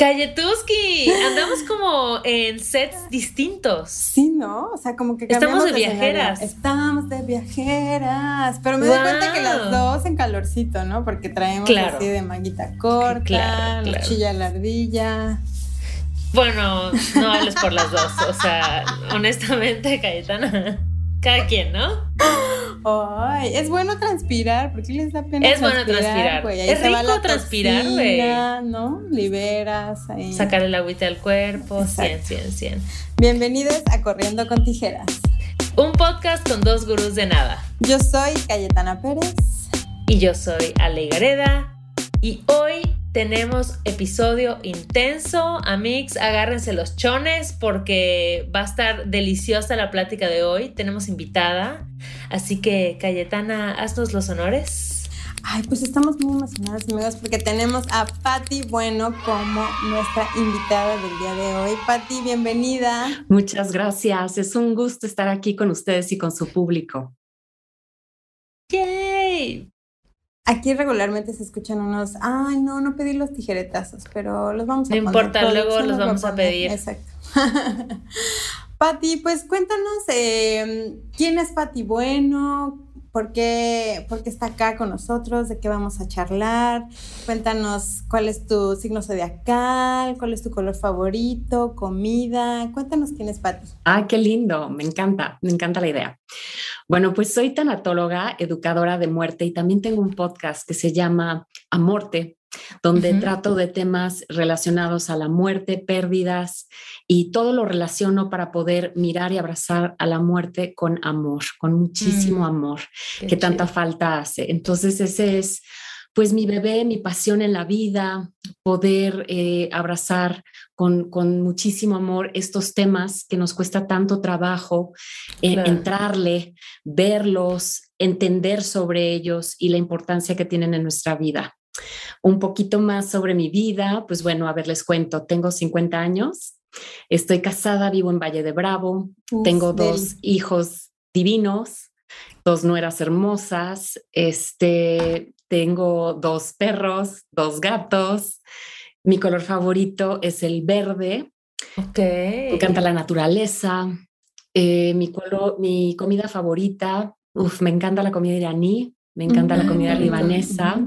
Cayetuski, andamos como en sets distintos. Sí, ¿no? O sea, como que Estamos de viajeras. Estamos de viajeras. Pero me doy cuenta que las dos en calorcito, ¿no? Porque traemos así de manguita corta, claro, chilla la ardilla. Bueno, no hables por las dos. O sea, honestamente, Cayetana, cada quien, ¿no? Ay, es bueno transpirar, porque les da pena. Es bueno transpirar. es rico transpirar, güey. ¿no? Liberas ahí. Sacar el agüita del cuerpo. 100, 100, 100. Bienvenidos a Corriendo con Tijeras. Un podcast con dos gurús de nada. Yo soy Cayetana Pérez. Y yo soy Ale Gareda. Y hoy tenemos episodio intenso. Amix, agárrense los chones porque va a estar deliciosa la plática de hoy. Tenemos invitada. Así que, Cayetana, haznos los honores. Ay, pues estamos muy emocionadas, amigos, porque tenemos a Patti Bueno como nuestra invitada del día de hoy. Patti, bienvenida. Muchas gracias. Es un gusto estar aquí con ustedes y con su público. ¡Yay! Aquí regularmente se escuchan unos, ay, no, no pedí los tijeretazos, pero los vamos a No importa, luego los vamos a pedir. Exacto. Pati, pues cuéntanos em, quién es Pati Bueno, por qué, por qué está acá con nosotros, de qué vamos a charlar. Cuéntanos cuál es tu signo zodiacal, cuál es tu color favorito, comida. Cuéntanos quién es Pati. Ah, qué lindo, me encanta, me encanta la idea. Bueno, pues soy tanatóloga, educadora de muerte y también tengo un podcast que se llama Amorte, donde trato de temas relacionados a la muerte, pérdidas y todo lo relaciono para poder mirar y abrazar a la muerte con amor, con muchísimo mm, amor, que tanta falta hace. Entonces ese es pues mi bebé, mi pasión en la vida, poder eh, abrazar con, muchísimo amor estos temas que nos cuesta tanto trabajo eh, entrarle, verlos, entender sobre ellos y la importancia que tienen en nuestra vida. Un poquito más sobre mi vida, pues bueno, a ver, les cuento, tengo 50 años, estoy casada, vivo en Valle de Bravo, tengo dos hijos divinos, dos nueras hermosas, este, tengo dos perros, dos gatos. Mi color favorito es el verde. Ok. Me encanta la naturaleza. Eh, mi, mi comida favorita, uf, me encanta la comida iraní, me encanta la comida libanesa.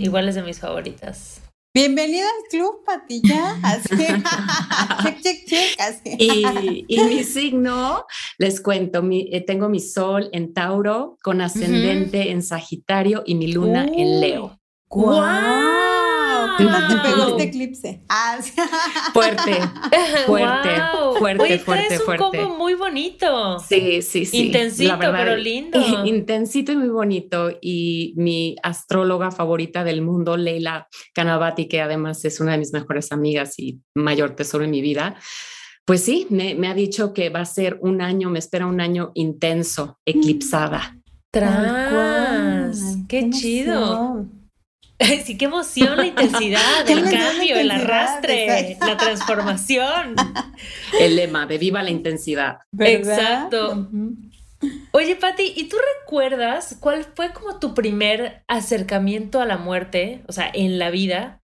Igual es de mis favoritas. Bienvenida al club, Patilla. check, check, check. Y, y, mi signo, les cuento, eh, tengo mi sol en Tauro con ascendente en Sagitario y mi luna en Leo. ¡Guau! Te pegó este eclipse? Ah, fuerte, fuerte, fuerte, fuerte, es un Combo muy bonito. Sí, sí, sí. Intensito, pero lindo. Intensito y muy bonito. Y mi astróloga favorita del mundo, Leila Kanabati, que además es una de mis mejores amigas y mayor tesoro en mi vida. Pues sí, me, me ha dicho que va a ser un año, me espera un año intenso, eclipsada. Tras, qué, chido. Sí, qué emoción la intensidad, el cambio, el arrastre, la transformación. El lema de viva la intensidad. Exacto. Oye, Patti, ¿y tú recuerdas cuál fue como tu primer acercamiento a la muerte, o sea, en la vida?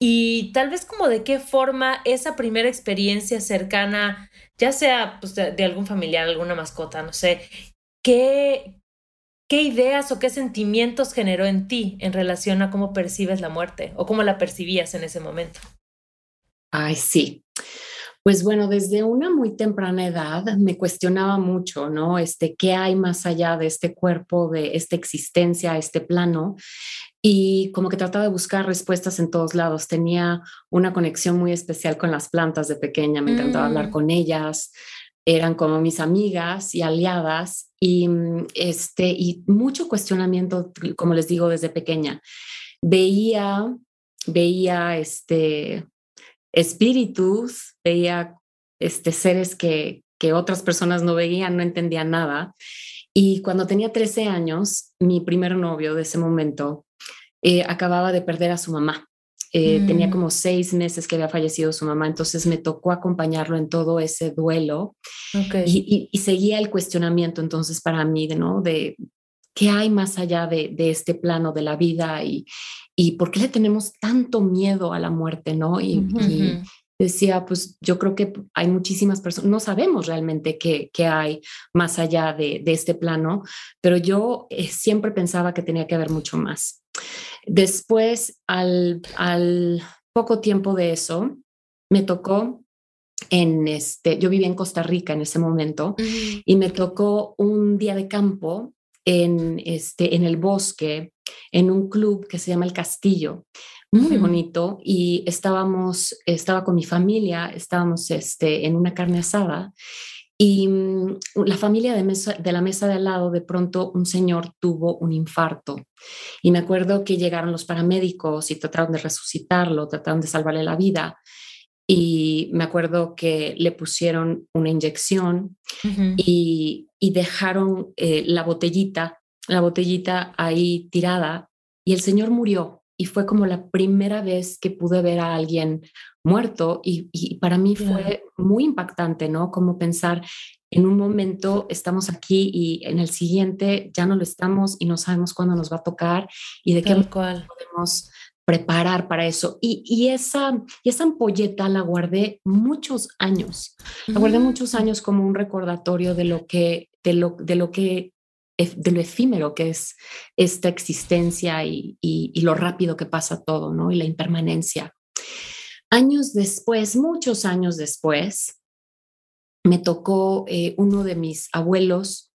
Y tal vez como de qué forma esa primera experiencia cercana, ya sea pues, de, de algún familiar, alguna mascota, no sé, ¿qué, ¿Qué ideas o qué sentimientos generó en ti en relación a cómo percibes la muerte o cómo la percibías en ese momento? Ay, sí. Pues bueno, desde una muy temprana edad me cuestionaba mucho, ¿no? Este, ¿qué hay más allá de este cuerpo, de esta existencia, este plano? Y como que trataba de buscar respuestas en todos lados. Tenía una conexión muy especial con las plantas de pequeña, me encantaba hablar mm. con ellas, eran como mis amigas y aliadas y, mm, este, y mucho cuestionamiento, como les digo, desde pequeña. Veía, veía este, espíritus, veía este, seres que, que otras personas no veían, no entendían nada. Y cuando tenía 13 años, mi primer novio de ese momento eh, acababa de perder a su mamá. Eh, tenía mm. como seis meses que había fallecido su mamá, entonces me tocó acompañarlo en todo ese duelo y, seguía el cuestionamiento entonces para mí, ¿no? De qué hay más allá de, este plano de la vida y, y, por qué le tenemos tanto miedo a la muerte, ¿no? Y, decía, pues yo creo que hay muchísimas personas, no sabemos realmente qué, qué hay más allá de, de, este plano, pero yo eh, siempre pensaba que tenía que haber mucho más. Después, al, al poco tiempo de eso, me tocó en este, yo vivía en Costa Rica en ese momento y me tocó un día de campo en, este, en el bosque, en un club que se llama El Castillo, muy bonito y estábamos, estaba con mi familia, estábamos este, en una carne asada y mm, la familia de, mesa, de la mesa de al lado, de pronto un señor tuvo un infarto. Y me acuerdo que llegaron los paramédicos y trataron de resucitarlo, trataron de salvarle la vida. Y me acuerdo que le pusieron una inyección y, dejaron eh, la botellita, la botellita ahí tirada y el señor murió y fue como la primera vez que pude ver a alguien muerto y, para mí fue muy impactante, ¿no? Como pensar, en un momento estamos aquí y en el siguiente ya no lo estamos y no sabemos cuándo nos va a tocar y de qué podemos preparar para eso. Y, esa, y esa ampolleta la guardé muchos años. La guardé muchos años como un recordatorio de lo que, de lo, de lo que de lo efímero que es esta existencia y, y, lo rápido que pasa todo, ¿no? Y la impermanencia. Años después, muchos años después, me tocó eh, uno de mis abuelos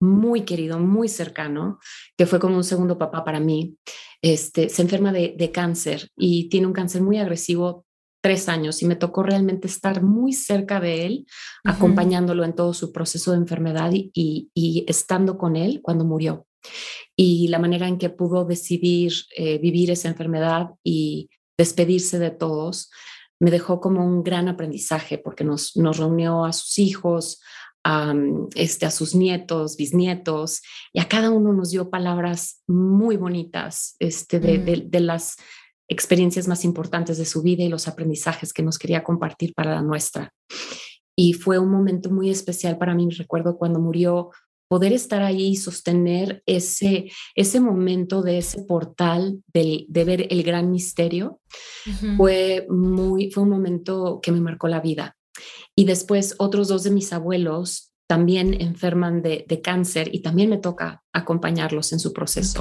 muy querido, muy cercano, que fue como un segundo papá para mí, este, se enferma de, cáncer y tiene un cáncer muy agresivo, tres años, y me tocó realmente estar muy cerca de él, acompañándolo en todo su proceso de enfermedad y, estando con él cuando murió. Y la manera en que pudo decidir eh, vivir esa enfermedad y despedirse de todos, me dejó como un gran aprendizaje porque nos, nos reunió a sus hijos, a, este, a sus nietos, bisnietos, y a cada uno nos dio palabras muy bonitas este, mm. de, las experiencias más importantes de su vida y los aprendizajes que nos quería compartir para la nuestra. Y fue un momento muy especial para mí, recuerdo cuando murió, poder estar ahí y sostener ese, ese momento de ese portal de, de ver el gran misterio, fue, muy, fue un momento que me marcó la vida. Y después otros dos de mis abuelos también enferman de, cáncer y también me toca acompañarlos en su proceso.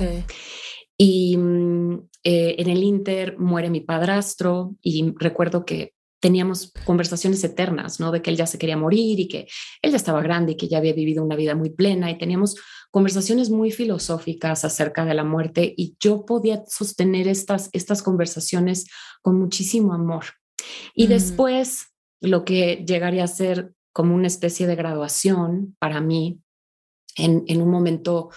Y mm, eh, en el Inter muere mi padrastro y recuerdo que teníamos conversaciones eternas, ¿no? De que él ya se quería morir y que él ya estaba grande y que ya había vivido una vida muy plena y teníamos conversaciones muy filosóficas acerca de la muerte y yo podía sostener estas, estas conversaciones con muchísimo amor. Y mm. después lo que llegaría a ser como una especie de graduación para mí en, un momento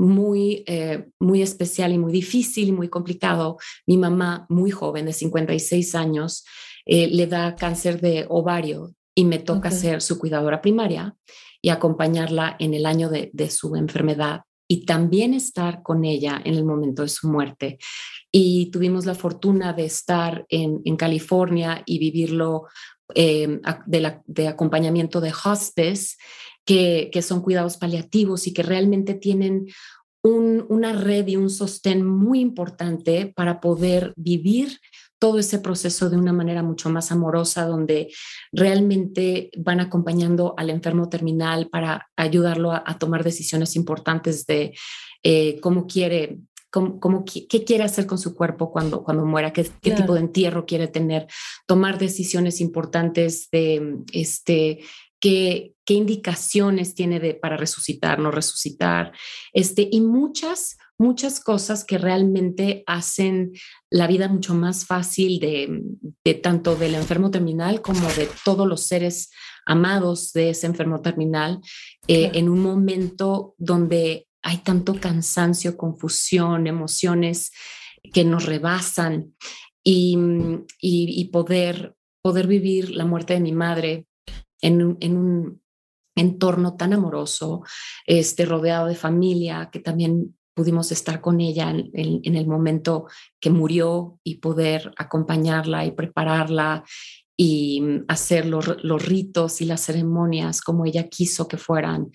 muy, eh, muy especial y muy difícil y muy complicado. Mi mamá, muy joven, de 56 años, eh, le da cáncer de ovario y me toca ser su cuidadora primaria y acompañarla en el año de, su enfermedad y también estar con ella en el momento de su muerte. Y tuvimos la fortuna de estar en, en California y vivirlo Em, de, acompañamiento de hospice, que, son cuidados paliativos y que realmente tienen una red y un sostén muy importante para poder vivir todo ese proceso de una manera mucho más amorosa, donde realmente van acompañando al enfermo terminal para ayudarlo a, tomar decisiones importantes de eh, cómo quiere cómo, qué, quiere hacer con su cuerpo cuando, cuando muera, qué, qué tipo de entierro quiere tener, tomar decisiones importantes de este, qué, qué indicaciones tiene de, para resucitar, no resucitar, este, y muchas, muchas cosas que realmente hacen la vida mucho más fácil de, de, tanto del enfermo terminal como de todos los seres amados de ese enfermo terminal eh, en un momento donde hay tanto cansancio, confusión, emociones que nos rebasan y, y, poder, poder vivir la muerte de mi madre en en un entorno tan amoroso, este, rodeado de familia, que también pudimos estar con ella en, en, el momento que murió y poder acompañarla y prepararla y hacer los, los, ritos y las ceremonias como ella quiso que fueran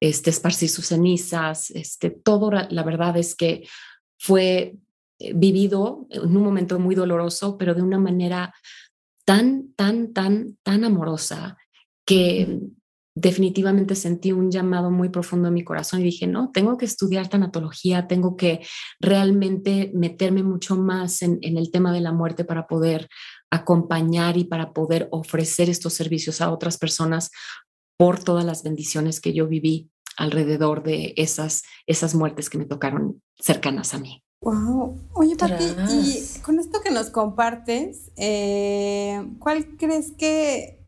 este, esparcir sus cenizas, este, todo, la verdad es que fue eh, vivido en un momento muy doloroso, pero de una manera tan, tan, tan, tan amorosa que definitivamente sentí un llamado muy profundo en mi corazón y dije, no, tengo que estudiar tanatología, tengo que realmente meterme mucho más en, en, el tema de la muerte para poder acompañar y para poder ofrecer estos servicios a otras personas por todas las bendiciones que yo viví alrededor de esas, esas muertes que me tocaron cercanas a mí. Wow. Oye, Pati, y con esto que nos compartes, eh, ¿cuál crees que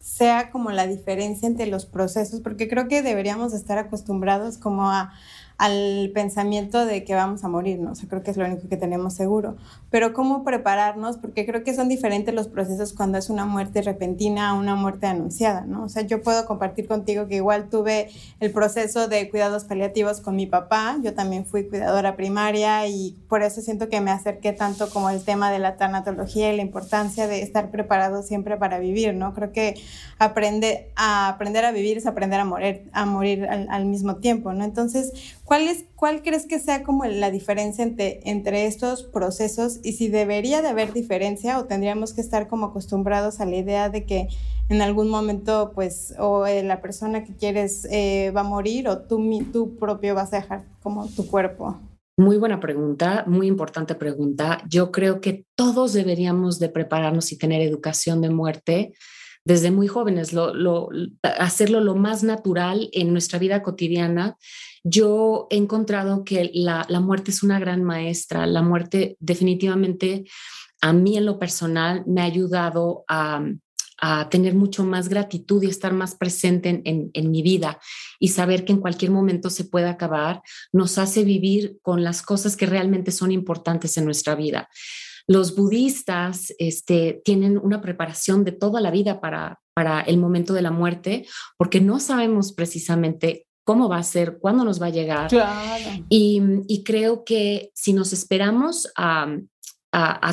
sea como la diferencia entre los procesos? Porque creo que deberíamos estar acostumbrados como a al pensamiento de que vamos a morir, ¿no? O sea, creo que es lo único que tenemos seguro. Pero cómo prepararnos, porque creo que son diferentes los procesos cuando es una muerte repentina a una muerte anunciada, ¿no? O sea, yo puedo compartir contigo que igual tuve el proceso de cuidados paliativos con mi papá, yo también fui cuidadora primaria y por eso siento que me acerqué tanto como el tema de la tanatología y la importancia de estar preparado siempre para vivir, ¿no? Creo que aprende, a aprender a vivir es aprender a morir, a morir al, al mismo tiempo, ¿no? Entonces, ¿Cuál, es, ¿Cuál crees que sea como la diferencia entre, entre estos procesos y si debería de haber diferencia o tendríamos que estar como acostumbrados a la idea de que en algún momento pues o eh, la persona que quieres eh, va a morir o tú, tú propio vas a dejar como tu cuerpo? Muy buena pregunta, muy importante pregunta. Yo creo que todos deberíamos de prepararnos y tener educación de muerte desde muy jóvenes, lo, hacerlo lo más natural en nuestra vida cotidiana yo he encontrado que la, muerte es una gran maestra. La muerte definitivamente a mí en lo personal me ha ayudado a, tener mucho más gratitud y estar más presente en, mi vida y saber que en cualquier momento se puede acabar, nos hace vivir con las cosas que realmente son importantes en nuestra vida. Los budistas este, tienen una preparación de toda la vida para, para el momento de la muerte porque no sabemos precisamente cómo va a ser, cuándo nos va a llegar. Y, creo que si nos esperamos a,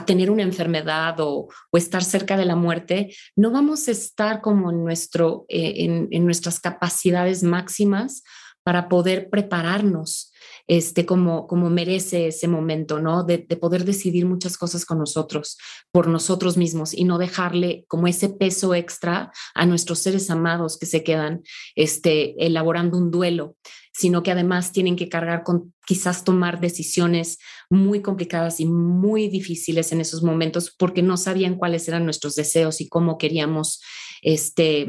tener una enfermedad o, estar cerca de la muerte, no vamos a estar como en, nuestro, eh, en nuestras capacidades máximas para poder prepararnos este, como, como merece ese momento, ¿no? De, poder decidir muchas cosas con nosotros, por nosotros mismos y no dejarle como ese peso extra a nuestros seres amados que se quedan este, elaborando un duelo, sino que además tienen que cargar con quizás tomar decisiones muy complicadas y muy difíciles en esos momentos porque no sabían cuáles eran nuestros deseos y cómo queríamos este,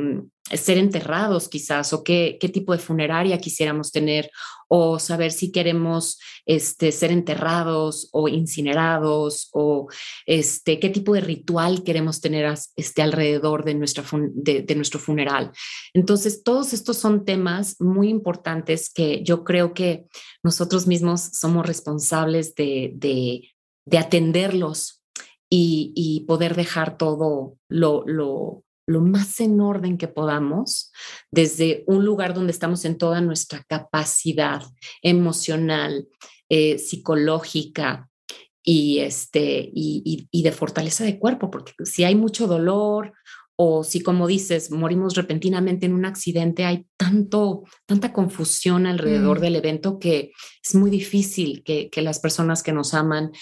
ser enterrados quizás o qué, qué tipo de funeraria quisiéramos tener o saber si queremos este, ser enterrados o incinerados o este, qué tipo de ritual queremos tener este, alrededor de, nuestra de, nuestro funeral. Entonces, todos estos son temas muy importantes que yo creo que nosotros mismos somos responsables de, de, atenderlos y, y, poder dejar todo lo, lo, lo más en orden que podamos, desde un lugar donde estamos en toda nuestra capacidad emocional, eh, psicológica y, este, y, y, de fortaleza de cuerpo, porque si hay mucho dolor o si, como dices, morimos repentinamente en un accidente, hay tanto, tanta confusión alrededor mm. del evento que es muy difícil que, que las personas que nos aman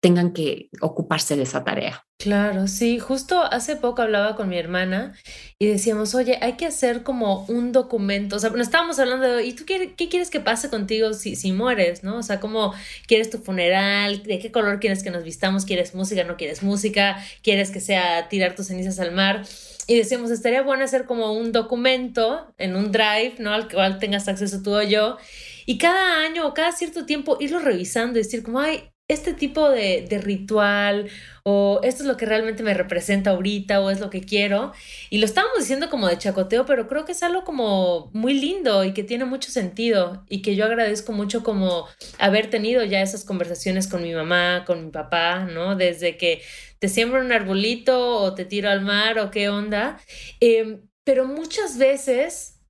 tengan que ocuparse de esa tarea. Claro, sí, justo hace poco hablaba con mi hermana y decíamos, oye, hay que hacer como un documento, o sea, nos estábamos hablando de, ¿y tú qué, qué quieres que pase contigo si, si mueres, no? O sea, ¿cómo quieres tu funeral? ¿De qué color quieres que nos vistamos? ¿Quieres música? ¿No quieres música? ¿Quieres que sea tirar tus cenizas al mar? Y decíamos, estaría bueno hacer como un documento en un drive, ¿no? Al cual tengas acceso tú o yo. Y cada año o cada cierto tiempo irlo revisando y decir como, ay, este tipo de, ritual o esto es lo que realmente me representa ahorita o es lo que quiero. Y lo estábamos diciendo como de chacoteo, pero creo que es algo como muy lindo y que tiene mucho sentido y que yo agradezco mucho como haber tenido ya esas conversaciones con mi mamá, con mi papá, ¿no? Desde que te siembro un arbolito o te tiro al mar o qué onda. Em, pero muchas veces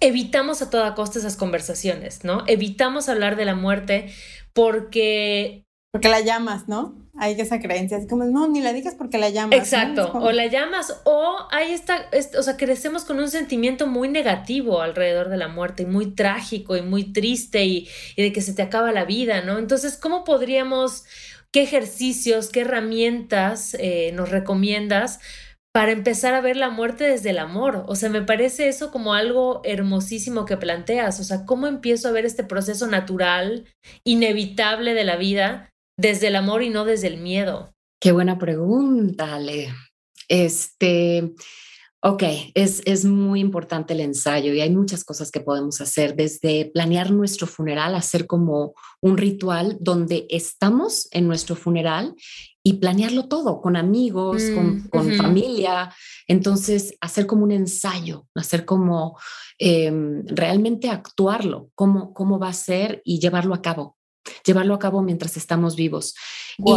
evitamos a toda costa esas conversaciones, ¿no? Evitamos hablar de la muerte porque Porque la llamas, ¿no? Hay esa creencia, es como, no, ni la digas porque la llamas. Exacto, o la llamas, o hay esta, o sea, crecemos con un sentimiento muy negativo alrededor de la muerte, y muy trágico y muy triste y, y de que se te acaba la vida, ¿no? Entonces, ¿cómo podríamos, qué ejercicios, qué herramientas eh, nos recomiendas para empezar a ver la muerte desde el amor. O sea, me parece eso como algo hermosísimo que planteas. O sea, ¿cómo empiezo a ver este proceso natural, inevitable de la vida desde el amor y no desde el miedo? Qué buena pregunta, Ale. Este, ok, es, es muy importante el ensayo y hay muchas cosas que podemos hacer, desde planear nuestro funeral, hacer como un ritual donde estamos en nuestro funeral y planearlo todo con amigos, con, mm, familia. Entonces, hacer como un ensayo, hacer como em, realmente actuarlo, cómo, cómo va a ser y llevarlo a cabo llevarlo a cabo mientras estamos vivos. Y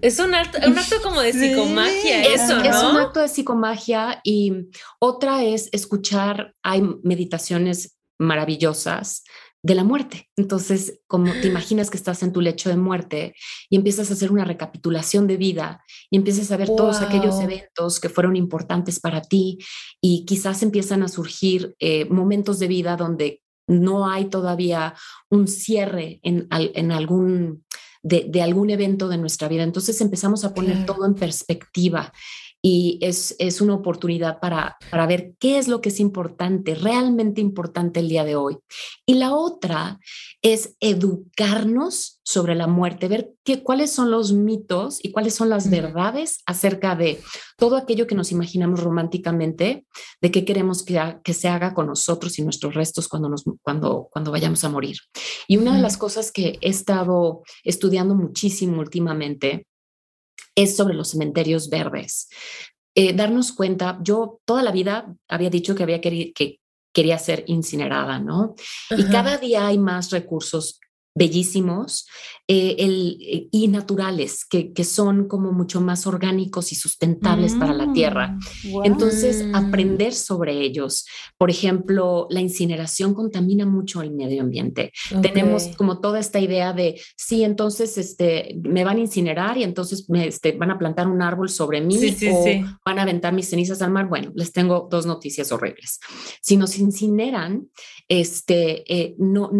es un acto, un acto como de psicomagia, eso, ¿no? Es un acto de psicomagia y otra es escuchar, hay meditaciones maravillosas de la muerte. Entonces, como te imaginas que estás en tu lecho de muerte y empiezas a hacer una recapitulación de vida y empiezas a ver todos aquellos eventos que fueron importantes para ti y quizás empiezan a surgir eh, momentos de vida donde no hay todavía un cierre en, en algún, de, de, algún evento de nuestra vida. Entonces empezamos a poner todo en perspectiva y es, es una oportunidad para, para ver qué es lo que es importante, realmente importante el día de hoy. Y la otra es educarnos sobre la muerte, ver qué, cuáles son los mitos y cuáles son las verdades acerca de todo aquello que nos imaginamos románticamente, de qué queremos que, que se haga con nosotros y nuestros restos cuando, nos, cuando, cuando vayamos a morir. Y una de las cosas que he estado estudiando muchísimo últimamente es sobre los cementerios verdes. Eh, darnos cuenta, yo toda la vida había dicho que había querido, que quería ser incinerada, ¿no? Y cada día hay más recursos bellísimos eh, el, eh, y naturales, que, que, son como mucho más orgánicos y sustentables para la tierra. Mm, Entonces, aprender sobre ellos. Por ejemplo, la incineración contamina mucho el medio ambiente. Tenemos como toda esta idea de, sí, entonces este, me van a incinerar y entonces me, este, van a plantar un árbol sobre mí o van a aventar mis cenizas al mar. Bueno, les tengo dos noticias horribles. Si nos incineran, este, eh, no,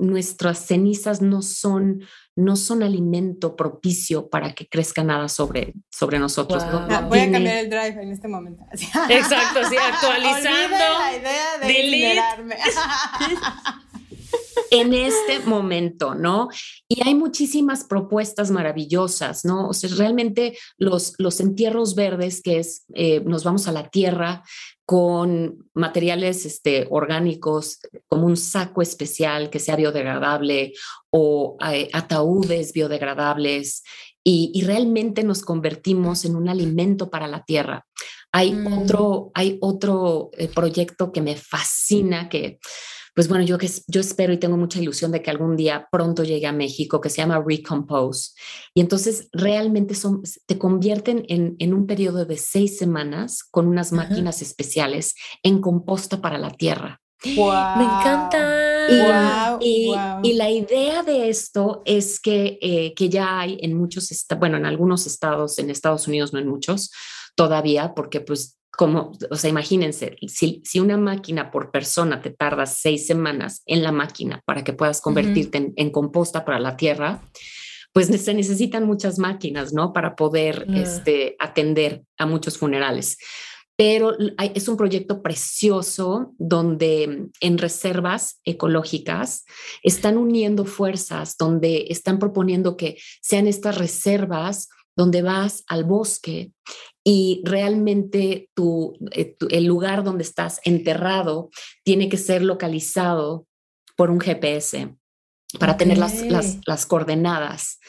nuestras cenizas no son, no son alimento propicio para que crezca nada sobre, sobre nosotros. Voy a cambiar el drive en este momento. Exacto, sí, actualizando. la idea de en este momento, ¿no? Y hay muchísimas propuestas maravillosas, ¿no? O sea, realmente los, los entierros verdes, que es, eh, nos vamos a la tierra, con materiales este, orgánicos, como un saco especial que sea biodegradable o eh, ataúdes biodegradables y, realmente nos convertimos en un alimento para la tierra. Hay mm. otro, hay otro eh, proyecto que me fascina que pues bueno, yo, espero y tengo mucha ilusión de que algún día pronto llegue a México, que se llama Recompose. Y entonces realmente son, te convierten en, en un periodo de seis semanas con unas máquinas especiales en composta para la tierra. Wow. Me encanta. Y, y, la idea de esto es que, eh, que ya hay en muchos, bueno, en algunos estados, en Estados Unidos, no en muchos todavía, porque pues como, o sea, imagínense, si, si, una máquina por persona te tarda seis semanas en la máquina para que puedas convertirte en, composta para la tierra, pues se necesitan muchas máquinas, ¿no? Para poder este, atender a muchos funerales. Pero es un proyecto precioso donde en reservas ecológicas están uniendo fuerzas, donde están proponiendo que sean estas reservas donde vas al bosque y realmente eh, tu, el lugar donde estás enterrado tiene que ser localizado por un GPS para tener las, las, coordenadas.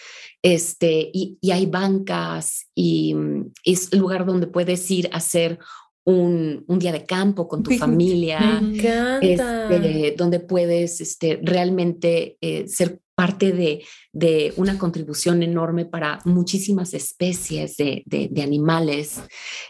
Este, y, hay bancas y mm, es el lugar donde puedes ir a hacer un, día de campo con tu familia, este, donde puedes este, realmente eh, ser parte de, de, una contribución enorme para muchísimas especies de, de, animales.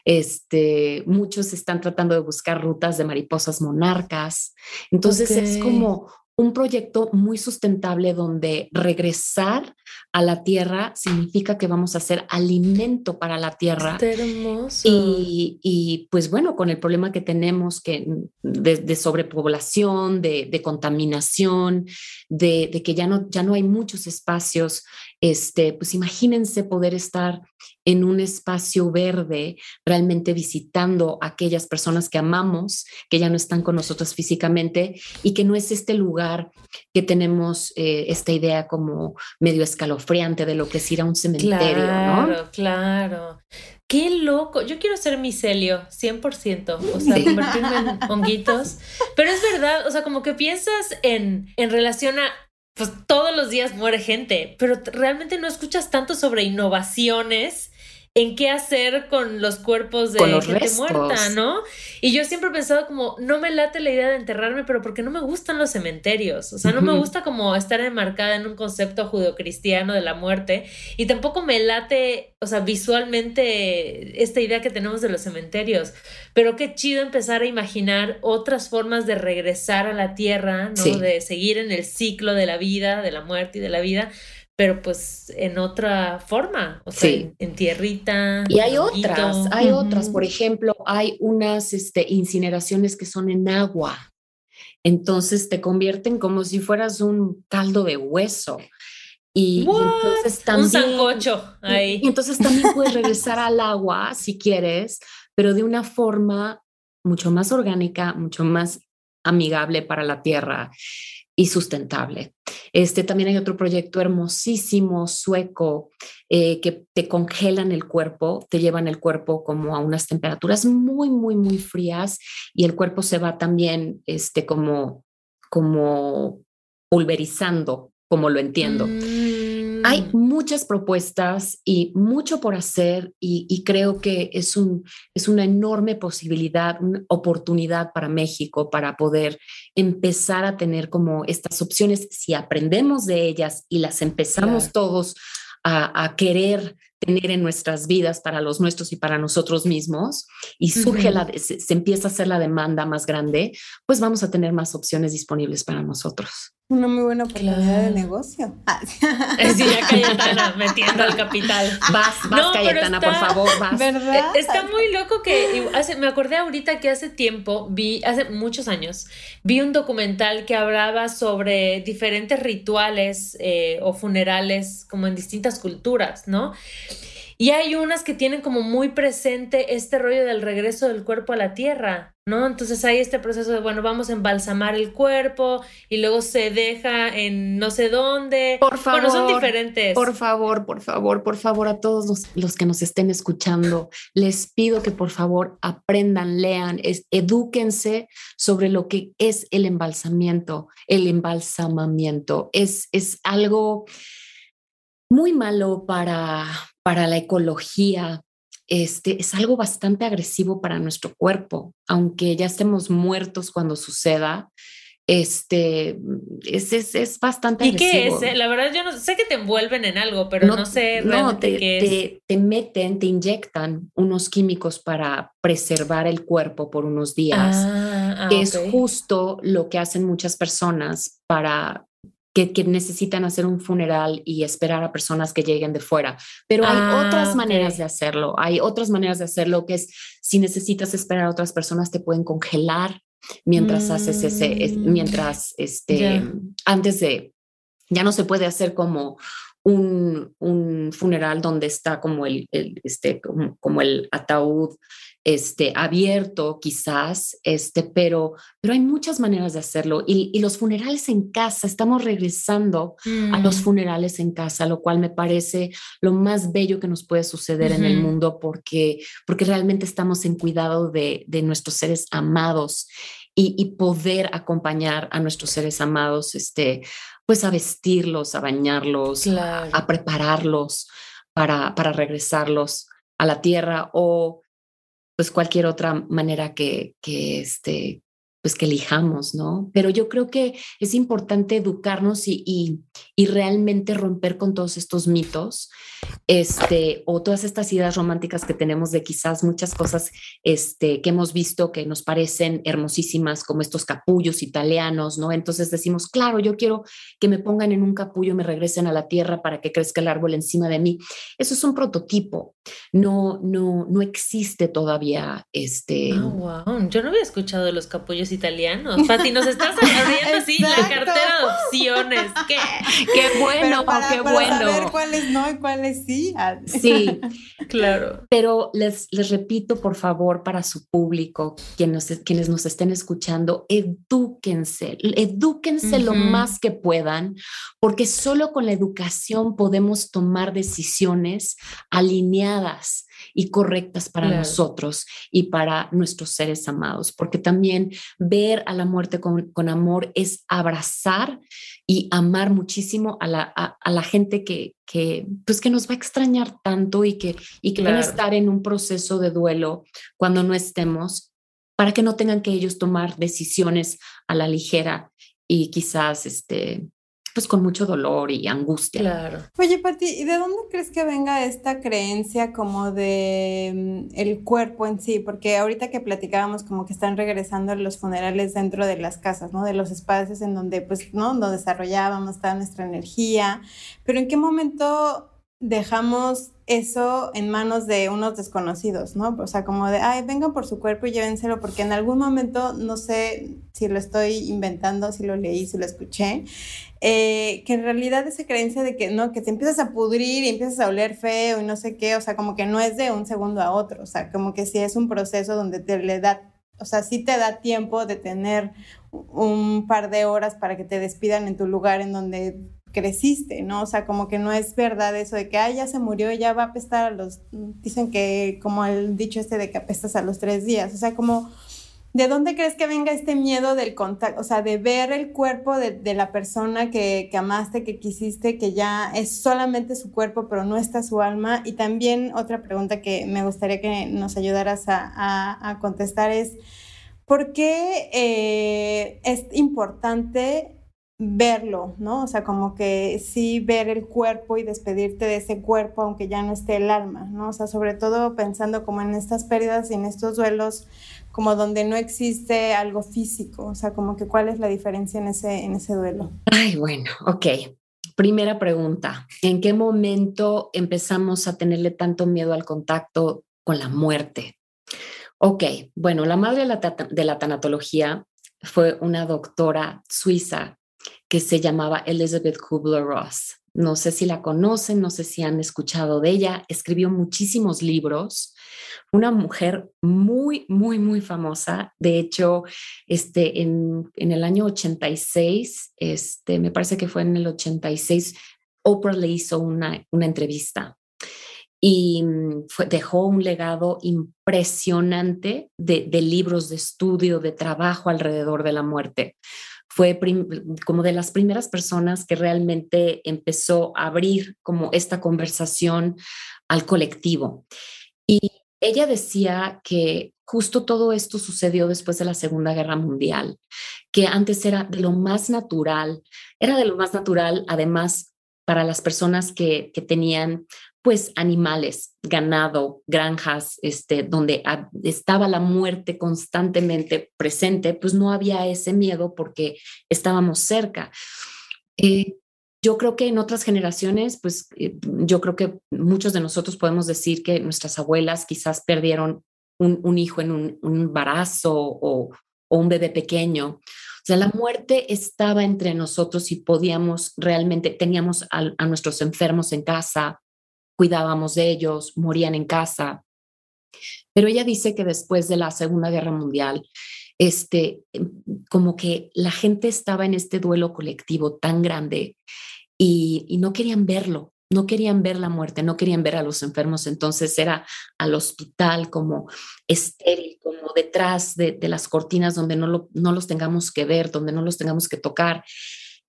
Este, muchos están tratando de buscar rutas de mariposas monarcas. Entonces es como un proyecto muy sustentable donde regresar a la tierra significa que vamos a hacer alimento para la tierra. hermoso. Y, pues bueno, con el problema que tenemos que de, sobrepoblación, de, contaminación, de, de, que ya no, ya no hay muchos espacios, este, pues imagínense poder estar en un espacio verde, realmente visitando a aquellas personas que amamos, que ya no están con nosotros físicamente y que no es este lugar que tenemos eh, esta idea como medio escalofriante de lo que es ir a un cementerio, claro, Claro, Qué loco. Yo quiero ser micelio, 100%. O sea, convertirme en honguitos. Pero es verdad, o sea, como que piensas en, en relación a pues todos los días muere gente, pero realmente no escuchas tanto sobre innovaciones en qué hacer con los cuerpos de gente muerta, ¿no? Y yo siempre he pensado como, no me late la idea de enterrarme, pero porque no me gustan los cementerios, o sea, no me gusta como estar enmarcada en un concepto judeocristiano de la muerte, y tampoco me late, o sea, visualmente esta idea que tenemos de los cementerios, pero qué chido empezar a imaginar otras formas de regresar a la tierra, ¿no? De seguir en el ciclo de la vida, de la muerte y de la vida pero pues en otra forma, o sea, en, tierrita. Y hay otras, hay otras, por ejemplo, hay unas este, incineraciones que son en agua, entonces te convierten como si fueras un caldo de hueso. Y, entonces también... Un sancocho ahí. Y, entonces también puedes regresar al agua si quieres, pero de una forma mucho más orgánica, mucho más amigable para la tierra y sustentable. Este, también hay otro proyecto hermosísimo sueco eh, que te congelan el cuerpo, te llevan el cuerpo como a unas temperaturas muy, muy, muy frías y el cuerpo se va también este, como, como pulverizando, como lo entiendo. Hay mm. muchas propuestas y mucho por hacer y, creo que es, un, es una enorme posibilidad, una oportunidad para México para poder empezar a tener como estas opciones si aprendemos de ellas y las empezamos todos a, querer tener en nuestras vidas para los nuestros y para nosotros mismos y surge la, se, empieza a hacer la demanda más grande, pues vamos a tener más opciones disponibles para nosotros. Una muy buena oportunidad de negocio. Ah. Sí, ya Cayetana metiendo el capital. Vas, vas Cayetana, por favor, vas. ¿verdad? Eh, está muy loco que hace, me acordé ahorita que hace tiempo vi, hace muchos años, vi un documental que hablaba sobre diferentes rituales eh, o funerales como en distintas culturas, ¿no? Y hay unas que tienen como muy presente este rollo del regreso del cuerpo a la tierra, ¿no? Entonces hay este proceso de, bueno, vamos a embalsamar el cuerpo y luego se deja en no sé dónde. Por favor. Bueno, son diferentes. Por favor, por favor, por favor, a todos los, que nos estén escuchando, les pido que por favor aprendan, lean, es, edúquense sobre lo que es el embalsamiento, el embalsamamiento. Es, es algo muy malo para, para la ecología, este, es algo bastante agresivo para nuestro cuerpo, aunque ya estemos muertos cuando suceda. Este es, es, es bastante ¿Y qué es? Eh? La verdad, yo no sé que te envuelven en algo, pero no, sé no, te, qué es. Te, meten, te inyectan unos químicos para preservar el cuerpo por unos días. Ah, ah, es justo lo que hacen muchas personas para que, necesitan hacer un funeral y esperar a personas que lleguen de fuera. Pero hay ah, otras maneras de hacerlo. Hay otras maneras de hacerlo que es si necesitas esperar a otras personas te pueden congelar mientras haces ese, mm, mientras este, antes de, ya no se puede hacer como un, un funeral donde está como el, el este, como el ataúd este, abierto quizás, este, pero, pero hay muchas maneras de hacerlo y, los funerales en casa, estamos regresando a los mm. funerales en casa, lo cual me parece lo más bello que nos puede suceder en el mundo porque, porque realmente estamos en cuidado de, de nuestros seres amados y, poder acompañar a nuestros seres amados, este, pues a vestirlos, a bañarlos, a, prepararlos para, para regresarlos a la tierra o pues cualquier otra manera que, que, este, pues que elijamos, ¿no? Pero yo creo que es importante educarnos y, y, realmente romper con todos estos mitos, este, o todas estas ideas románticas que tenemos de quizás muchas cosas este, que hemos visto que nos parecen hermosísimas, como estos capullos italianos, ¿no? Entonces decimos, claro, yo quiero que me pongan en un capullo, me regresen a la tierra para que crezca el árbol encima de mí. Eso es un prototipo, no, no, no existe todavía este... Oh, wow. Yo no había escuchado de los capullos italianos. Pati, nos estás abriendo así la cartera de opciones. ¿Qué? Qué bueno, qué para bueno. Saber cuáles no y cuáles sí. Sí, claro. Pero les, les repito, por favor, para su público, quienes, quienes nos estén escuchando, edúquense, edúquense lo más que puedan, porque solo con la educación podemos tomar decisiones alineadas y correctas para nosotros y para nuestros seres amados, porque también ver a la muerte con, amor es abrazar y amar muchísimo a la, a, la gente que, que, pues que nos va a extrañar tanto y que, y que van a estar en un proceso de duelo cuando no estemos, para que no tengan que ellos tomar decisiones a la ligera y quizás este, pues con mucho dolor y angustia. Claro. Oye, Pati, ¿y de dónde crees que venga esta creencia como de mm, el cuerpo en sí? Porque ahorita que platicábamos como que están regresando los funerales dentro de las casas, ¿no? De los espacios en donde, pues, ¿no? Donde desarrollábamos toda nuestra energía. Pero ¿en qué momento dejamos eso en manos de unos desconocidos, ¿no? O sea, como de, ay, vengan por su cuerpo y llévenselo, porque en algún momento, no sé si lo estoy inventando, si lo leí, si lo escuché, eh, que en realidad esa creencia de que, ¿no? Que te empiezas a pudrir y empiezas a oler feo y no sé qué, o sea, como que no es de un segundo a otro, o sea, como que sí es un proceso donde te le da o sea, sí te da tiempo de tener un par de horas para que te despidan en tu lugar en donde creciste, ¿no? O sea, como que no es verdad eso de que, ay, ya se murió, ya va a apestar a los, dicen que como el dicho este de que apestas a los tres días, o sea, como, ¿de dónde crees que venga este miedo del contacto? O sea, de ver el cuerpo de, la persona que, que, amaste, que quisiste, que ya es solamente su cuerpo, pero no está su alma. Y también otra pregunta que me gustaría que nos ayudaras a, a, contestar es, ¿por qué eh, es importante verlo, ¿no? O sea, como que sí ver el cuerpo y despedirte de ese cuerpo, aunque ya no esté el alma, ¿no? O sea, sobre todo pensando como en estas pérdidas y en estos duelos, como donde no existe algo físico, o sea, como que cuál es la diferencia en ese, en ese duelo. Ay, bueno, ok. Primera pregunta, ¿en qué momento empezamos a tenerle tanto miedo al contacto con la muerte? Ok, bueno, la madre de la, de la tanatología fue una doctora suiza que se llamaba Elizabeth Kubler-Ross. No sé si la conocen, no sé si han escuchado de ella. Escribió muchísimos libros. Una mujer muy, muy, muy famosa. De hecho, este, en, en el año 86, este, me parece que fue en el 86, Oprah le hizo una, una entrevista y mm, dejó un legado impresionante de, de, libros de estudio, de trabajo alrededor de la muerte fue como de las primeras personas que realmente empezó a abrir como esta conversación al colectivo. Y ella decía que justo todo esto sucedió después de la Segunda Guerra Mundial, que antes era de lo más natural, era de lo más natural además para las personas que, que tenían pues animales, ganado, granjas, este, donde estaba la muerte constantemente presente, pues no había ese miedo porque estábamos cerca. Eh, yo creo que en otras generaciones, pues eh, yo creo que muchos de nosotros podemos decir que nuestras abuelas quizás perdieron un, hijo en un, embarazo o, un bebé pequeño. O sea, la muerte estaba entre nosotros y podíamos realmente, teníamos a nuestros enfermos en casa, cuidábamos de ellos, morían en casa. Pero ella dice que después de la Segunda Guerra Mundial, este, em, como que la gente estaba en este duelo colectivo tan grande y, no querían verlo, no querían ver la muerte, no querían ver a los enfermos, entonces era al hospital como estéril, como detrás de, las cortinas donde no, no los tengamos que ver, donde no los tengamos que tocar.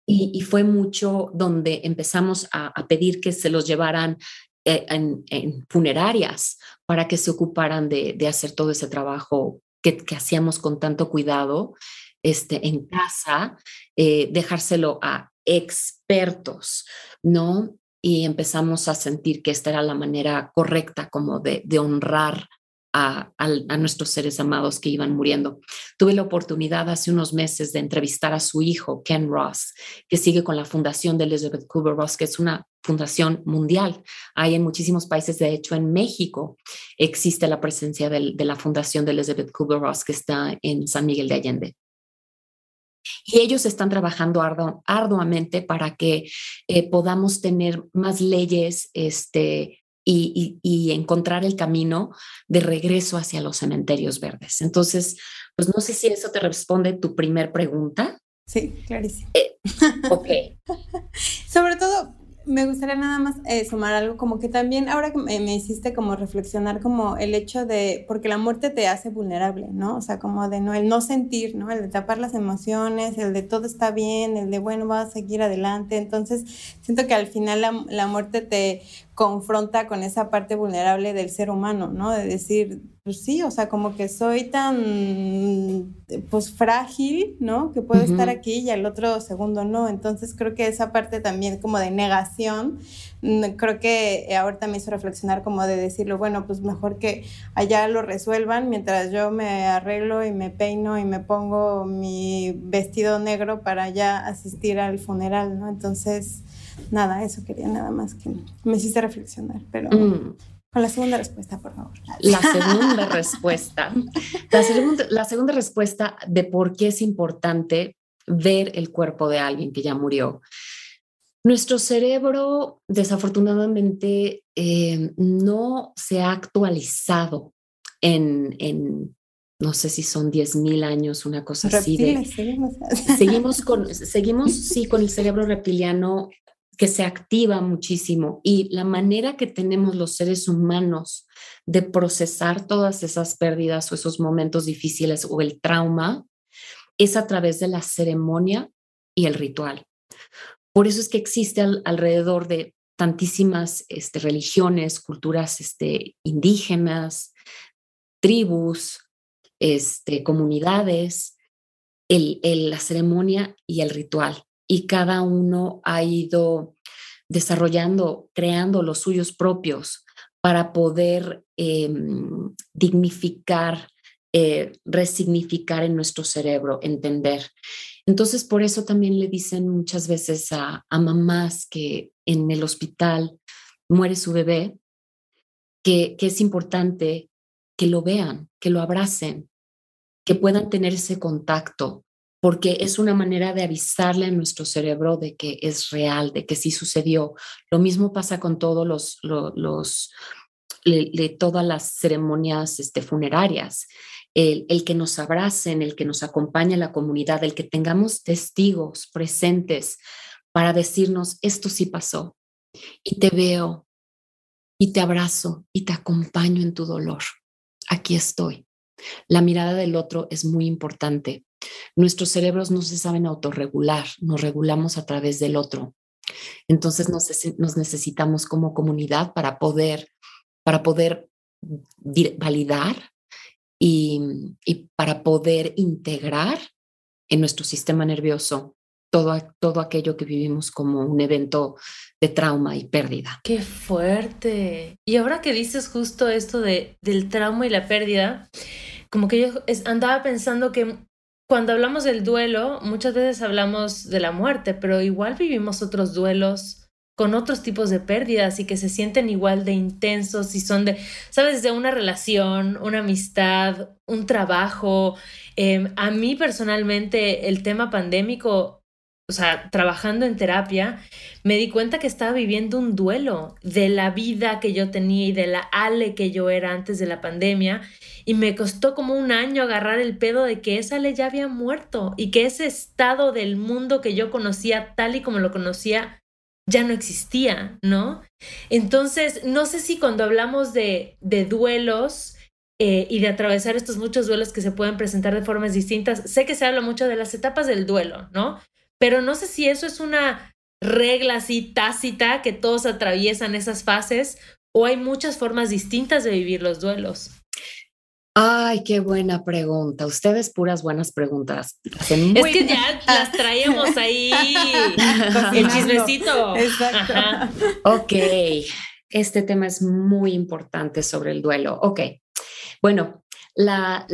Y, fue mucho donde empezamos a, a, pedir que se los llevaran eh, en, funerarias para que se ocuparan de, hacer todo ese trabajo que, hacíamos con tanto cuidado este, en casa, eh, dejárselo a expertos, ¿no? Y empezamos a sentir que esta era la manera correcta como de, de honrar a, nuestros seres amados que iban muriendo. Tuve la oportunidad hace unos meses de entrevistar a su hijo, Ken Ross, que sigue con la fundación de Elizabeth Kubler Ross, que es una fundación mundial. Hay en muchísimos países, de hecho en México existe la presencia de la fundación de Elizabeth Kubler Ross, que está en San Miguel de Allende. Y ellos están trabajando arduamente para que eh, podamos tener más leyes este, y, encontrar el camino de regreso hacia los cementerios verdes. Entonces, pues no sé si eso te responde tu primer pregunta. Sí, clarísimo. Eh, ok. Sobre todo, me gustaría nada más eh, sumar algo, como que también ahora que me, hiciste como reflexionar como el hecho de, porque la muerte te hace vulnerable, ¿no? O sea, como de no, el no sentir, ¿no? El de tapar las emociones, el de todo está bien, el de bueno, vas a seguir adelante. Entonces, siento que al final la, la muerte te confronta con esa parte vulnerable del ser humano, ¿no? De decir, pues sí, o sea, como que soy tan, pues frágil, ¿no? Que puedo estar aquí y al otro segundo no. Entonces creo que esa parte también como de negación, mm, creo que ahorita me hizo reflexionar como de decirlo, bueno, pues mejor que allá lo resuelvan mientras yo me arreglo y me peino y me pongo mi vestido negro para ya asistir al funeral, ¿no? Entonces nada, eso quería nada más que me hiciste reflexionar, pero mm. con la segunda respuesta, por favor. La segunda respuesta. La segunda, la segunda respuesta de por qué es importante ver el cuerpo de alguien que ya murió. Nuestro cerebro, desafortunadamente, eh, no se ha actualizado en, en no sé si son 10.000 años, una cosa así. De, seguimos. seguimos con, seguimos, sí, con el cerebro reptiliano que se activa muchísimo y la manera que tenemos los seres humanos de procesar todas esas pérdidas o esos momentos difíciles o el trauma es a través de la ceremonia y el ritual. Por eso es que existe alrededor de tantísimas este, religiones, culturas este, indígenas, tribus, este, comunidades, la ceremonia y el ritual y cada uno ha ido desarrollando, creando los suyos propios para poder em, dignificar, eh, resignificar en nuestro cerebro, entender. Entonces, por eso también le dicen muchas veces a, mamás que en el hospital muere su bebé, que, que es importante que lo vean, que lo abracen, que puedan tener ese contacto, porque es una manera de avisarle a nuestro cerebro de que es real, de que sí sucedió. Lo mismo pasa con todos los, los, todas las ceremonias este, funerarias. El, el, que nos abracen, el que nos acompañe a la comunidad, el que tengamos testigos presentes para decirnos, esto sí pasó, y te veo, y te abrazo, y te acompaño en tu dolor. Aquí estoy. La mirada del otro es muy importante Nuestros cerebros no se saben autorregular, nos regulamos a través del otro. Entonces nos, necesitamos como comunidad para poder, para poder validar y, para poder integrar en nuestro sistema nervioso todo, todo aquello que vivimos como un evento de trauma y pérdida. Qué fuerte. Y ahora que dices justo esto de, del trauma y la pérdida, como que yo andaba pensando que cuando hablamos del duelo, muchas veces hablamos de la muerte, pero igual vivimos otros duelos con otros tipos de pérdidas y que se sienten igual de intensos y son de, sabes, de una relación, una amistad, un trabajo. Em, a mí personalmente el tema pandémico, o sea, trabajando en terapia, me di cuenta que estaba viviendo un duelo de la vida que yo tenía y de la Ale que yo era antes de la pandemia y me costó como un año agarrar el pedo de que esa ley ya había muerto y que ese estado del mundo que yo conocía tal y como lo conocía ya no existía, ¿no? Entonces, no sé si cuando hablamos de, de duelos eh, y de atravesar estos muchos duelos que se pueden presentar de formas distintas, sé que se habla mucho de las etapas del duelo, ¿no? Pero no sé si eso es una regla así tácita que todos atraviesan esas fases o hay muchas formas distintas de vivir los duelos. Ay, qué buena pregunta. Ustedes puras buenas preguntas. Es que ya las traíamos ahí. el chismecito. Exacto. Ok, este tema es muy importante sobre el duelo. Ok, bueno, la,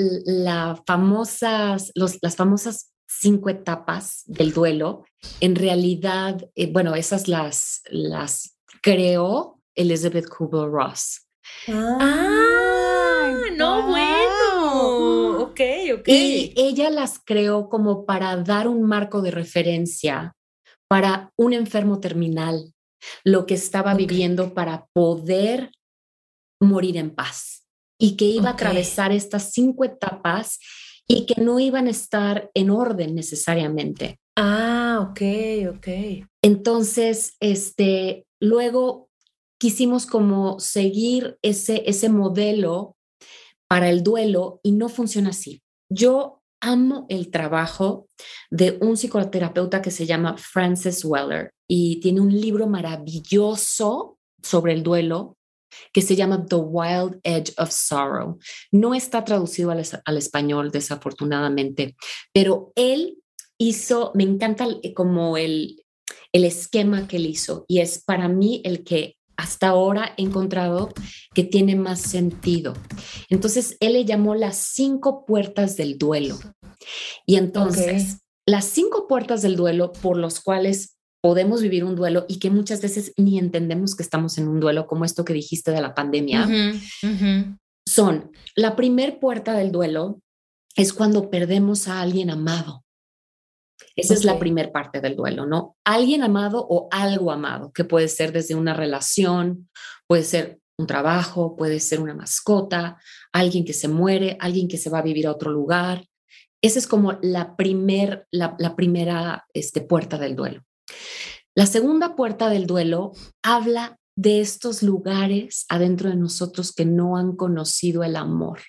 famosas, las famosas cinco etapas del duelo, en realidad, eh, bueno, esas las, las creó Elizabeth Kubler-Ross. Ah, no, bueno. Ok, ok. Y ella las creó como para dar un marco de referencia para un enfermo terminal, lo que estaba viviendo para poder morir en paz y que iba a atravesar estas cinco etapas y que no iban a estar en orden necesariamente. Ah, ok, ok. Entonces, este, luego quisimos como seguir ese, ese modelo para el duelo y no funciona así. Yo amo el trabajo de un psicoterapeuta que se llama Francis Weller y tiene un libro maravilloso sobre el duelo que se llama The Wild Edge of Sorrow. No está traducido al, al español, desafortunadamente, pero él hizo, me encanta como el, el esquema que él hizo y es para mí el que hasta ahora he encontrado que tiene más sentido. Entonces, él le llamó las cinco puertas del duelo. Y entonces, las cinco puertas del duelo por los cuales podemos vivir un duelo y que muchas veces ni entendemos que estamos en un duelo, como esto que dijiste de la pandemia, son la primer puerta del duelo es cuando perdemos a alguien amado. Esa es la primera parte del duelo, ¿no? Alguien amado o algo amado, que puede ser desde una relación, puede ser un trabajo, puede ser una mascota, alguien que se muere, alguien que se va a vivir a otro lugar. Esa es como la, primer, la, primera este, puerta del duelo. La segunda puerta del duelo habla de estos lugares adentro de nosotros que no han conocido el amor.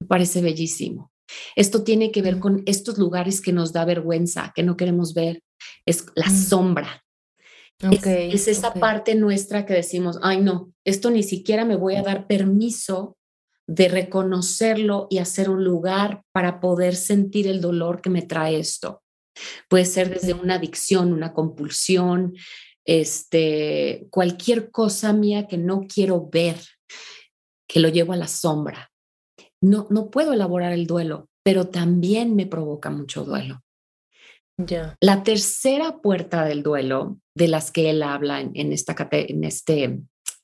Me parece bellísimo. Esto tiene que ver con estos lugares que nos da vergüenza, que no queremos ver. Es la mm. sombra. es, esa parte nuestra que decimos, ay no, esto ni siquiera me voy a dar permiso de reconocerlo y hacer un lugar para poder sentir el dolor que me trae esto. Puede ser desde una adicción, una compulsión, este, cualquier cosa mía que no quiero ver, que lo llevo a la sombra. No, no puedo elaborar el duelo, pero también me provoca mucho duelo. Ya. La tercera puerta del duelo, de las que él habla en, esta, en, este,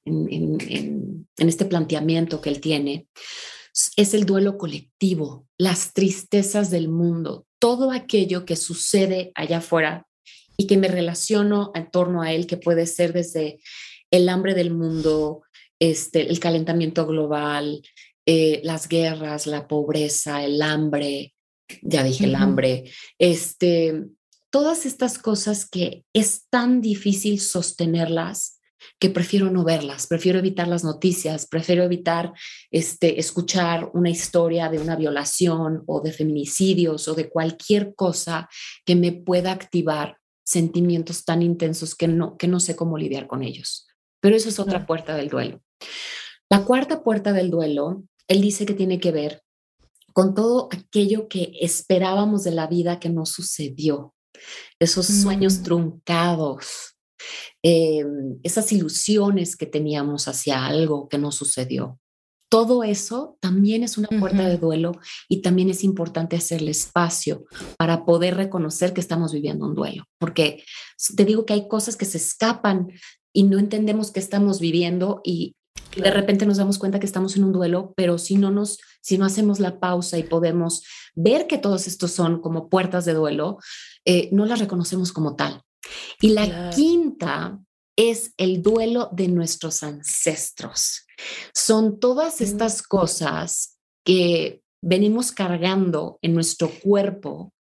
en, en, este planteamiento que él tiene, es el duelo colectivo, las tristezas del mundo, todo aquello que sucede allá afuera y que me relaciono en torno a él, que puede ser desde el hambre del mundo, este, el calentamiento global, eh, las guerras, la pobreza, el hambre, ya dije el hambre, este, todas estas cosas que es tan difícil sostenerlas que prefiero no verlas, prefiero evitar las noticias, prefiero evitar este, escuchar una historia de una violación o de feminicidios o de cualquier cosa que me pueda activar sentimientos tan intensos que no, que no sé cómo lidiar con ellos. Pero eso es otra puerta del duelo. La cuarta puerta del duelo, él dice que tiene que ver con todo aquello que esperábamos de la vida que no sucedió, esos sueños mm. truncados, Em, esas ilusiones que teníamos hacia algo que no sucedió. Todo eso también es una puerta de duelo y también es importante hacerle espacio para poder reconocer que estamos viviendo un duelo, porque te digo que hay cosas que se escapan y no entendemos que estamos viviendo y de repente nos damos cuenta que estamos en un duelo, pero si no nos si no hacemos la pausa y podemos ver que todos estos son como puertas de duelo, eh, no las reconocemos como tal. Y la quinta es el duelo de nuestros ancestros. Son todas mm. estas cosas que venimos cargando en nuestro cuerpo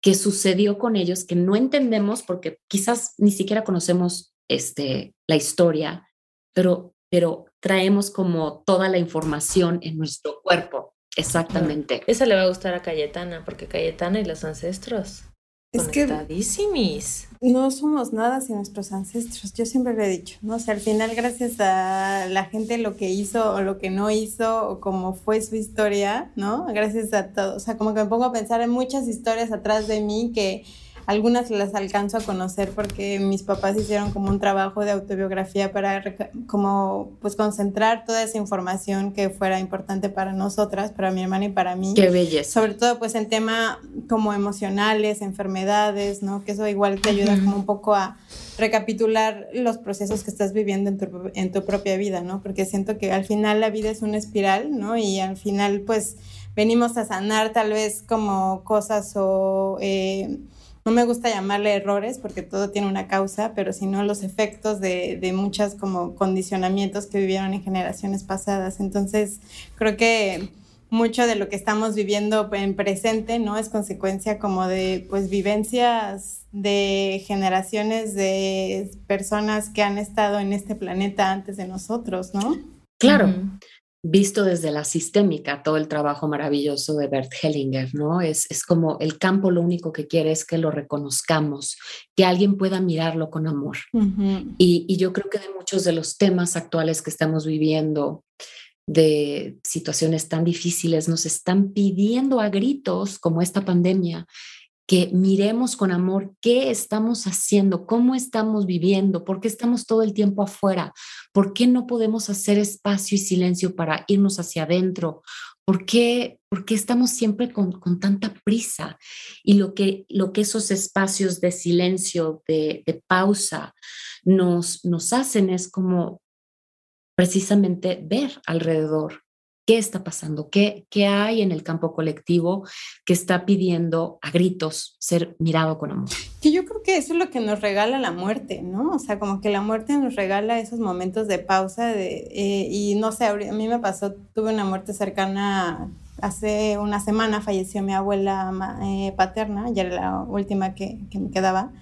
que sucedió con ellos que no entendemos porque quizás ni siquiera conocemos este, la historia, pero, pero traemos como toda la información en nuestro cuerpo. Exactamente. Esa le va a gustar a Cayetana, porque Cayetana y los ancestros Es Conectadísimis. no somos nada sin nuestros ancestros, yo siempre lo he dicho, ¿no? O sea, al final gracias a la gente lo que hizo o lo que no hizo o cómo fue su historia, ¿no? Gracias a todo, o sea, como que me pongo a pensar en muchas historias atrás de mí que algunas las alcanzo a conocer porque mis papás hicieron como un trabajo de autobiografía para como pues concentrar toda esa información que fuera importante para nosotras, para mi hermana y para mí. Qué belleza. Sobre todo pues en tema como emocionales, enfermedades, ¿no? Que eso igual te ayuda como un poco a recapitular los procesos que estás viviendo en tu, en tu propia vida, ¿no? Porque siento que al final la vida es una espiral, ¿no? Y al final pues venimos a sanar tal vez como cosas o... Eh, no me gusta llamarle errores porque todo tiene una causa, pero sino los efectos de, de muchas como condicionamientos que vivieron en generaciones pasadas. Entonces, creo que mucho de lo que estamos viviendo en presente, ¿no? Es consecuencia como de, pues, vivencias de generaciones de personas que han estado en este planeta antes de nosotros, ¿no? Claro visto desde la sistémica, todo el trabajo maravilloso de Bert Hellinger, ¿no? Es, es como el campo lo único que quiere es que lo reconozcamos, que alguien pueda mirarlo con amor. y, y, yo creo que de muchos de los temas actuales que estamos viviendo, de situaciones tan difíciles, nos están pidiendo a gritos, como esta pandemia, que miremos con amor qué estamos haciendo, cómo estamos viviendo, por qué estamos todo el tiempo afuera, por qué no podemos hacer espacio y silencio para irnos hacia adentro, por qué, por qué estamos siempre con, con, tanta prisa. Y lo que, lo que esos espacios de silencio, de, de pausa nos, nos hacen es como precisamente ver alrededor qué está pasando, qué, qué hay en el campo colectivo que está pidiendo a gritos ser mirado con amor. Que yo creo que eso es lo que nos regala la muerte, ¿no? O sea, como que la muerte nos regala esos momentos de pausa de, eh, y no sé, a mí me pasó, tuve una muerte cercana hace una semana, falleció mi abuela eh, paterna, ya era la última que, que me quedaba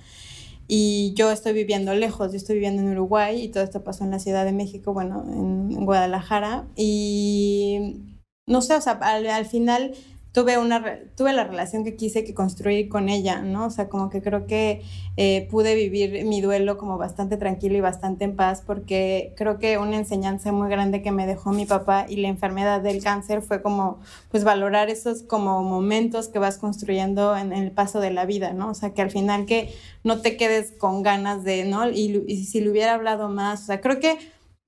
y yo estoy viviendo lejos, yo estoy viviendo en Uruguay y todo esto pasó en la Ciudad de México, bueno, en, Guadalajara y no sé, o sea, al, al final tuve, una, tuve la relación que quise que construir con ella, ¿no? O sea, como que creo que eh, pude vivir mi duelo como bastante tranquilo y bastante en paz porque creo que una enseñanza muy grande que me dejó mi papá y la enfermedad del cáncer fue como, pues, valorar esos como momentos que vas construyendo en, el paso de la vida, ¿no? O sea, que al final que no te quedes con ganas de, ¿no? Y, y si le hubiera hablado más, o sea, creo que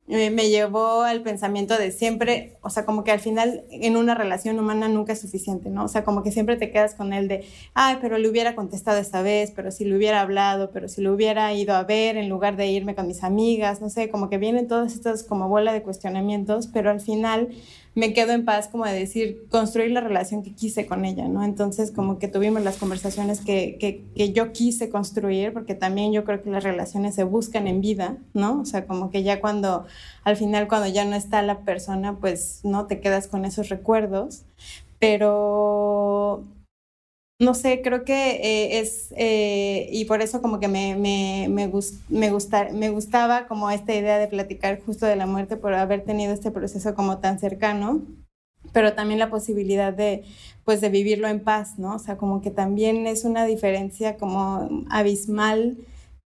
me llevó al pensamiento de siempre, o sea, como que al final en una relación humana nunca es suficiente, ¿no? O sea, como que siempre te quedas con él de, ay, pero le hubiera contestado esta vez, pero si le hubiera hablado, pero si le hubiera ido a ver en lugar de irme con mis amigas, no sé, como que vienen todas estas como bola de cuestionamientos, pero al final me quedo en paz como de decir, construir la relación que quise con ella, ¿no? Entonces como que tuvimos las conversaciones que, que, que, yo quise construir, porque también yo creo que las relaciones se buscan en vida, ¿no? O sea, como que ya cuando, al final cuando ya no está la persona, pues no te quedas con esos recuerdos, pero no sé, creo que eh, es, eh, y por eso como que me, me, me, me, me gustaba como esta idea de platicar justo de la muerte por haber tenido este proceso como tan cercano, pero también la posibilidad de, pues, de vivirlo en paz, ¿no? O sea, como que también es una diferencia como abismal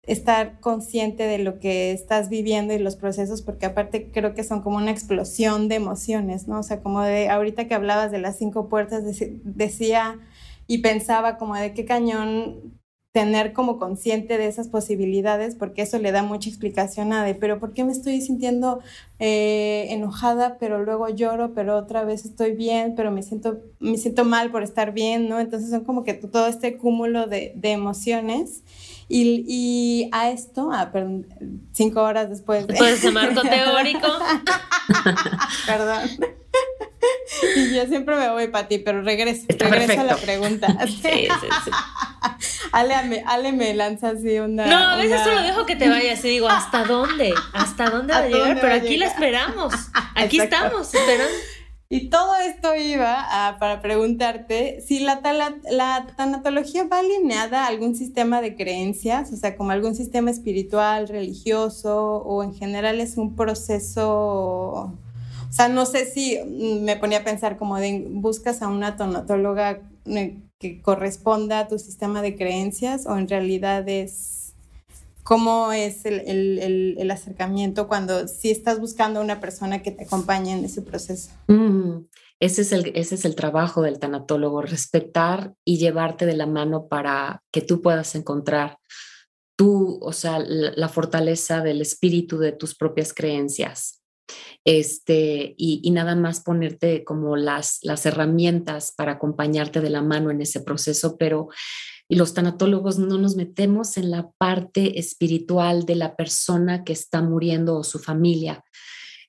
estar consciente de lo que estás viviendo y los procesos, porque aparte creo que son como una explosión de emociones, ¿no? O sea, como de ahorita que hablabas de las cinco puertas, decía y pensaba como de qué cañón tener como consciente de esas posibilidades, porque eso le da mucha explicación a de, pero ¿por qué me estoy sintiendo eh, enojada, pero luego lloro, pero otra vez estoy bien, pero me siento, me siento mal por estar bien, ¿no? Entonces son como que todo este cúmulo de, de emociones. Y, y, a esto, ah, perdón, cinco horas después de... Después marco teórico. perdón. y yo siempre me voy para ti, pero regreso, regreso a la pregunta. Sí, sí, sí. Ale, Ale, me lanza así una. No, a veces solo dejo que te vayas y digo, ¿hasta dónde? ¿Hasta dónde va a llegar? Pero aquí la esperamos. Aquí estamos esperando. Y todo esto iba para preguntarte si la, la, tanatología va alineada a algún sistema de creencias, o sea, como algún sistema espiritual, religioso, o en general es un proceso o sea, no sé si me ponía a pensar como de buscas a una tonatóloga eh, que corresponda a tu sistema de creencias o en realidad es cómo es el, acercamiento cuando si estás buscando una persona que te acompañe en ese proceso. Mm, ese, es el, ese es el trabajo del tanatólogo, respetar y llevarte de la mano para que tú puedas encontrar tú, o sea, la, fortaleza del espíritu de tus propias creencias. Este, y, nada más ponerte como las, las herramientas para acompañarte de la mano en ese proceso, pero los tanatólogos no nos metemos en la parte espiritual de la persona que está muriendo o su familia.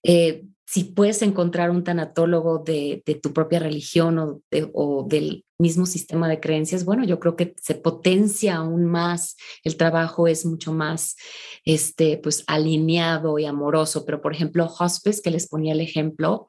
Eh, si puedes encontrar un tanatólogo de, tu propia religión o, o, del mismo sistema de creencias, bueno, yo creo que se potencia aún más, el trabajo es mucho más este, pues, alineado y amoroso, pero por ejemplo, Hospice, que les ponía el ejemplo,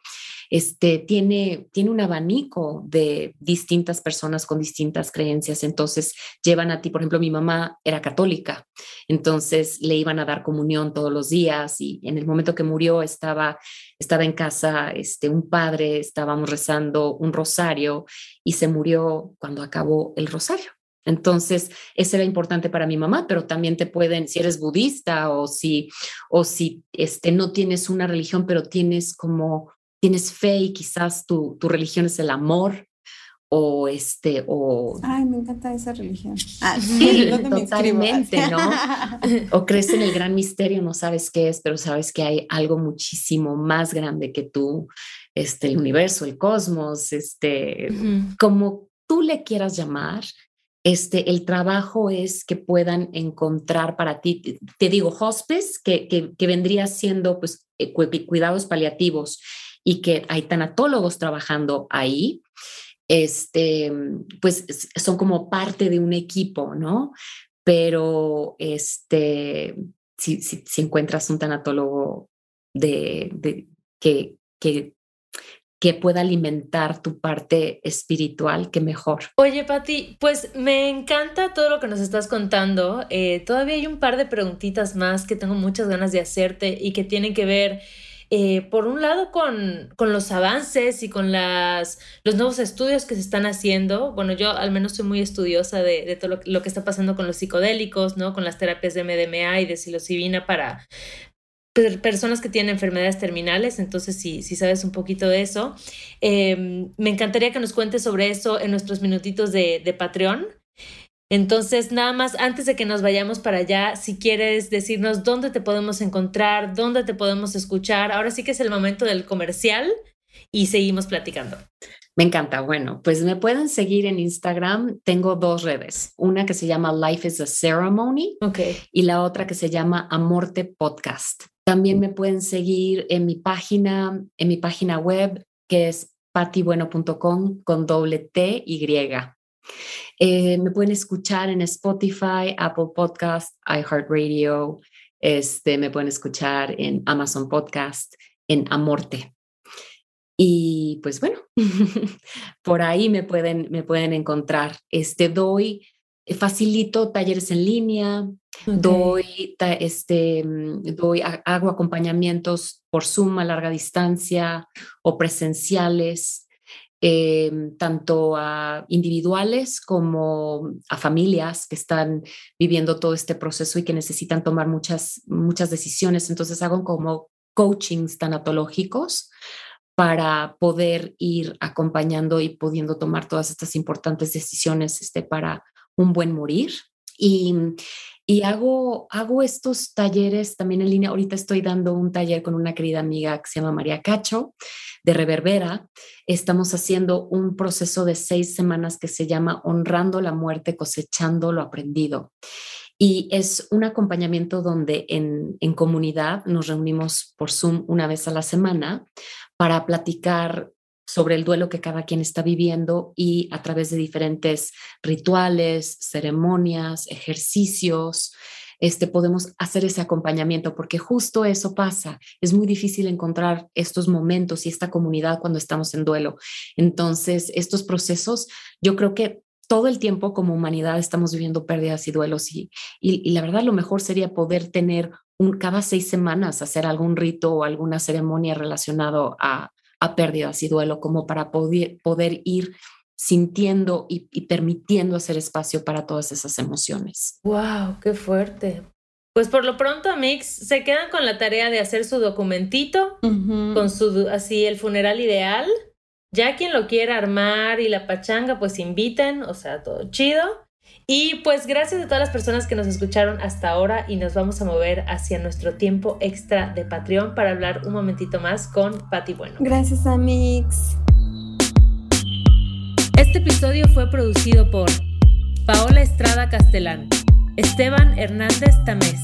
este, tiene, tiene un abanico de distintas personas con distintas creencias. Entonces, llevan a ti, por ejemplo, mi mamá era católica, entonces le iban a dar comunión todos los días y en el momento que murió estaba, estaba en casa este, un padre, estábamos rezando un rosario y se murió cuando acabó el rosario. Entonces, eso era importante para mi mamá, pero también te pueden, si eres budista o si, o si este, no tienes una religión, pero tienes como tienes fe y quizás tu, tu religión es el amor o este o ay me encanta esa religión. Ah, sí, totalmente no o crees en el gran misterio no sabes qué es pero sabes que hay algo muchísimo más grande que tú este el universo el cosmos este como tú le quieras llamar este, el trabajo es que puedan encontrar para ti, te digo, hospice, que, que, que vendría siendo pues, eh, cuidados paliativos y que hay tanatólogos trabajando ahí, este, pues son como parte de un equipo, ¿no? Pero este, si, si, encuentras un tanatólogo de, de que, que, que pueda alimentar tu parte espiritual, que mejor. Oye, Patti, pues me encanta todo lo que nos estás contando. Eh, todavía hay un par de preguntitas más que tengo muchas ganas de hacerte y que tienen que ver eh, por un lado con, los avances y con las, los nuevos estudios que se están haciendo. Bueno, yo al menos soy muy estudiosa de, todo lo, que está pasando con los psicodélicos, ¿no? Con las terapias de MDMA y de psilocibina para personas que tienen enfermedades terminales, entonces si, si sabes un poquito de eso. Em, me encantaría que nos cuentes sobre eso en nuestros minutitos de, de Patreon. Entonces, nada más, antes de que nos vayamos para allá, si quieres decirnos dónde te podemos encontrar, dónde te podemos escuchar, ahora sí que es el momento del comercial y seguimos platicando. Me encanta. Bueno, pues me pueden seguir en Instagram. Tengo dos redes. Una que se llama Life is a Ceremony okay. y la otra que se llama Amorte Podcast. También me pueden seguir en mi página, en mi página web que es patibueno.com con doble T y. Eh, me pueden escuchar en Spotify, Apple Podcast, iHeartRadio, este, me pueden escuchar en Amazon Podcast, en Amorte. Y pues bueno, por ahí me pueden, me pueden encontrar. Este, doy, facilito talleres en línea, doy, este, doy, hago acompañamientos por Zoom a larga distancia o presenciales. Em, tanto a individuales como a familias que están viviendo todo este proceso y que necesitan tomar muchas, muchas decisiones. Entonces hago como coachings tanatológicos para poder ir acompañando y pudiendo tomar todas estas importantes decisiones este, para un buen morir. Y, y hago, hago estos talleres también en línea. Ahorita estoy dando un taller con una querida amiga que se llama María Cacho de Reverbera. Estamos haciendo un proceso de seis semanas que se llama Honrando la muerte, cosechando lo aprendido. Y es un acompañamiento donde en, en comunidad nos reunimos por Zoom una vez a la semana para platicar sobre el duelo que cada quien está viviendo y a través de diferentes rituales, ceremonias, ejercicios, este, podemos hacer ese acompañamiento, porque justo eso pasa. Es muy difícil encontrar estos momentos y esta comunidad cuando estamos en duelo. Entonces, estos procesos, yo creo que todo el tiempo como humanidad estamos viviendo pérdidas y duelos y, y, la verdad lo mejor sería poder tener un, cada seis semanas hacer algún rito o alguna ceremonia relacionado a, a pérdidas y duelo, como para poder, poder ir sintiendo y, y, permitiendo hacer espacio para todas esas emociones. ¡Wow! ¡Qué fuerte! Pues por lo pronto, Mix, se quedan con la tarea de hacer su documentito, con su, así, el funeral ideal. Ya quien lo quiera armar y la pachanga, pues inviten, o sea, todo chido. Y pues gracias a todas las personas que nos escucharon hasta ahora y nos vamos a mover hacia nuestro tiempo extra de Patreon para hablar un momentito más con Patti Bueno. Gracias, Amix. Este episodio fue producido por Paola Estrada Castellán, Esteban Hernández Tamés,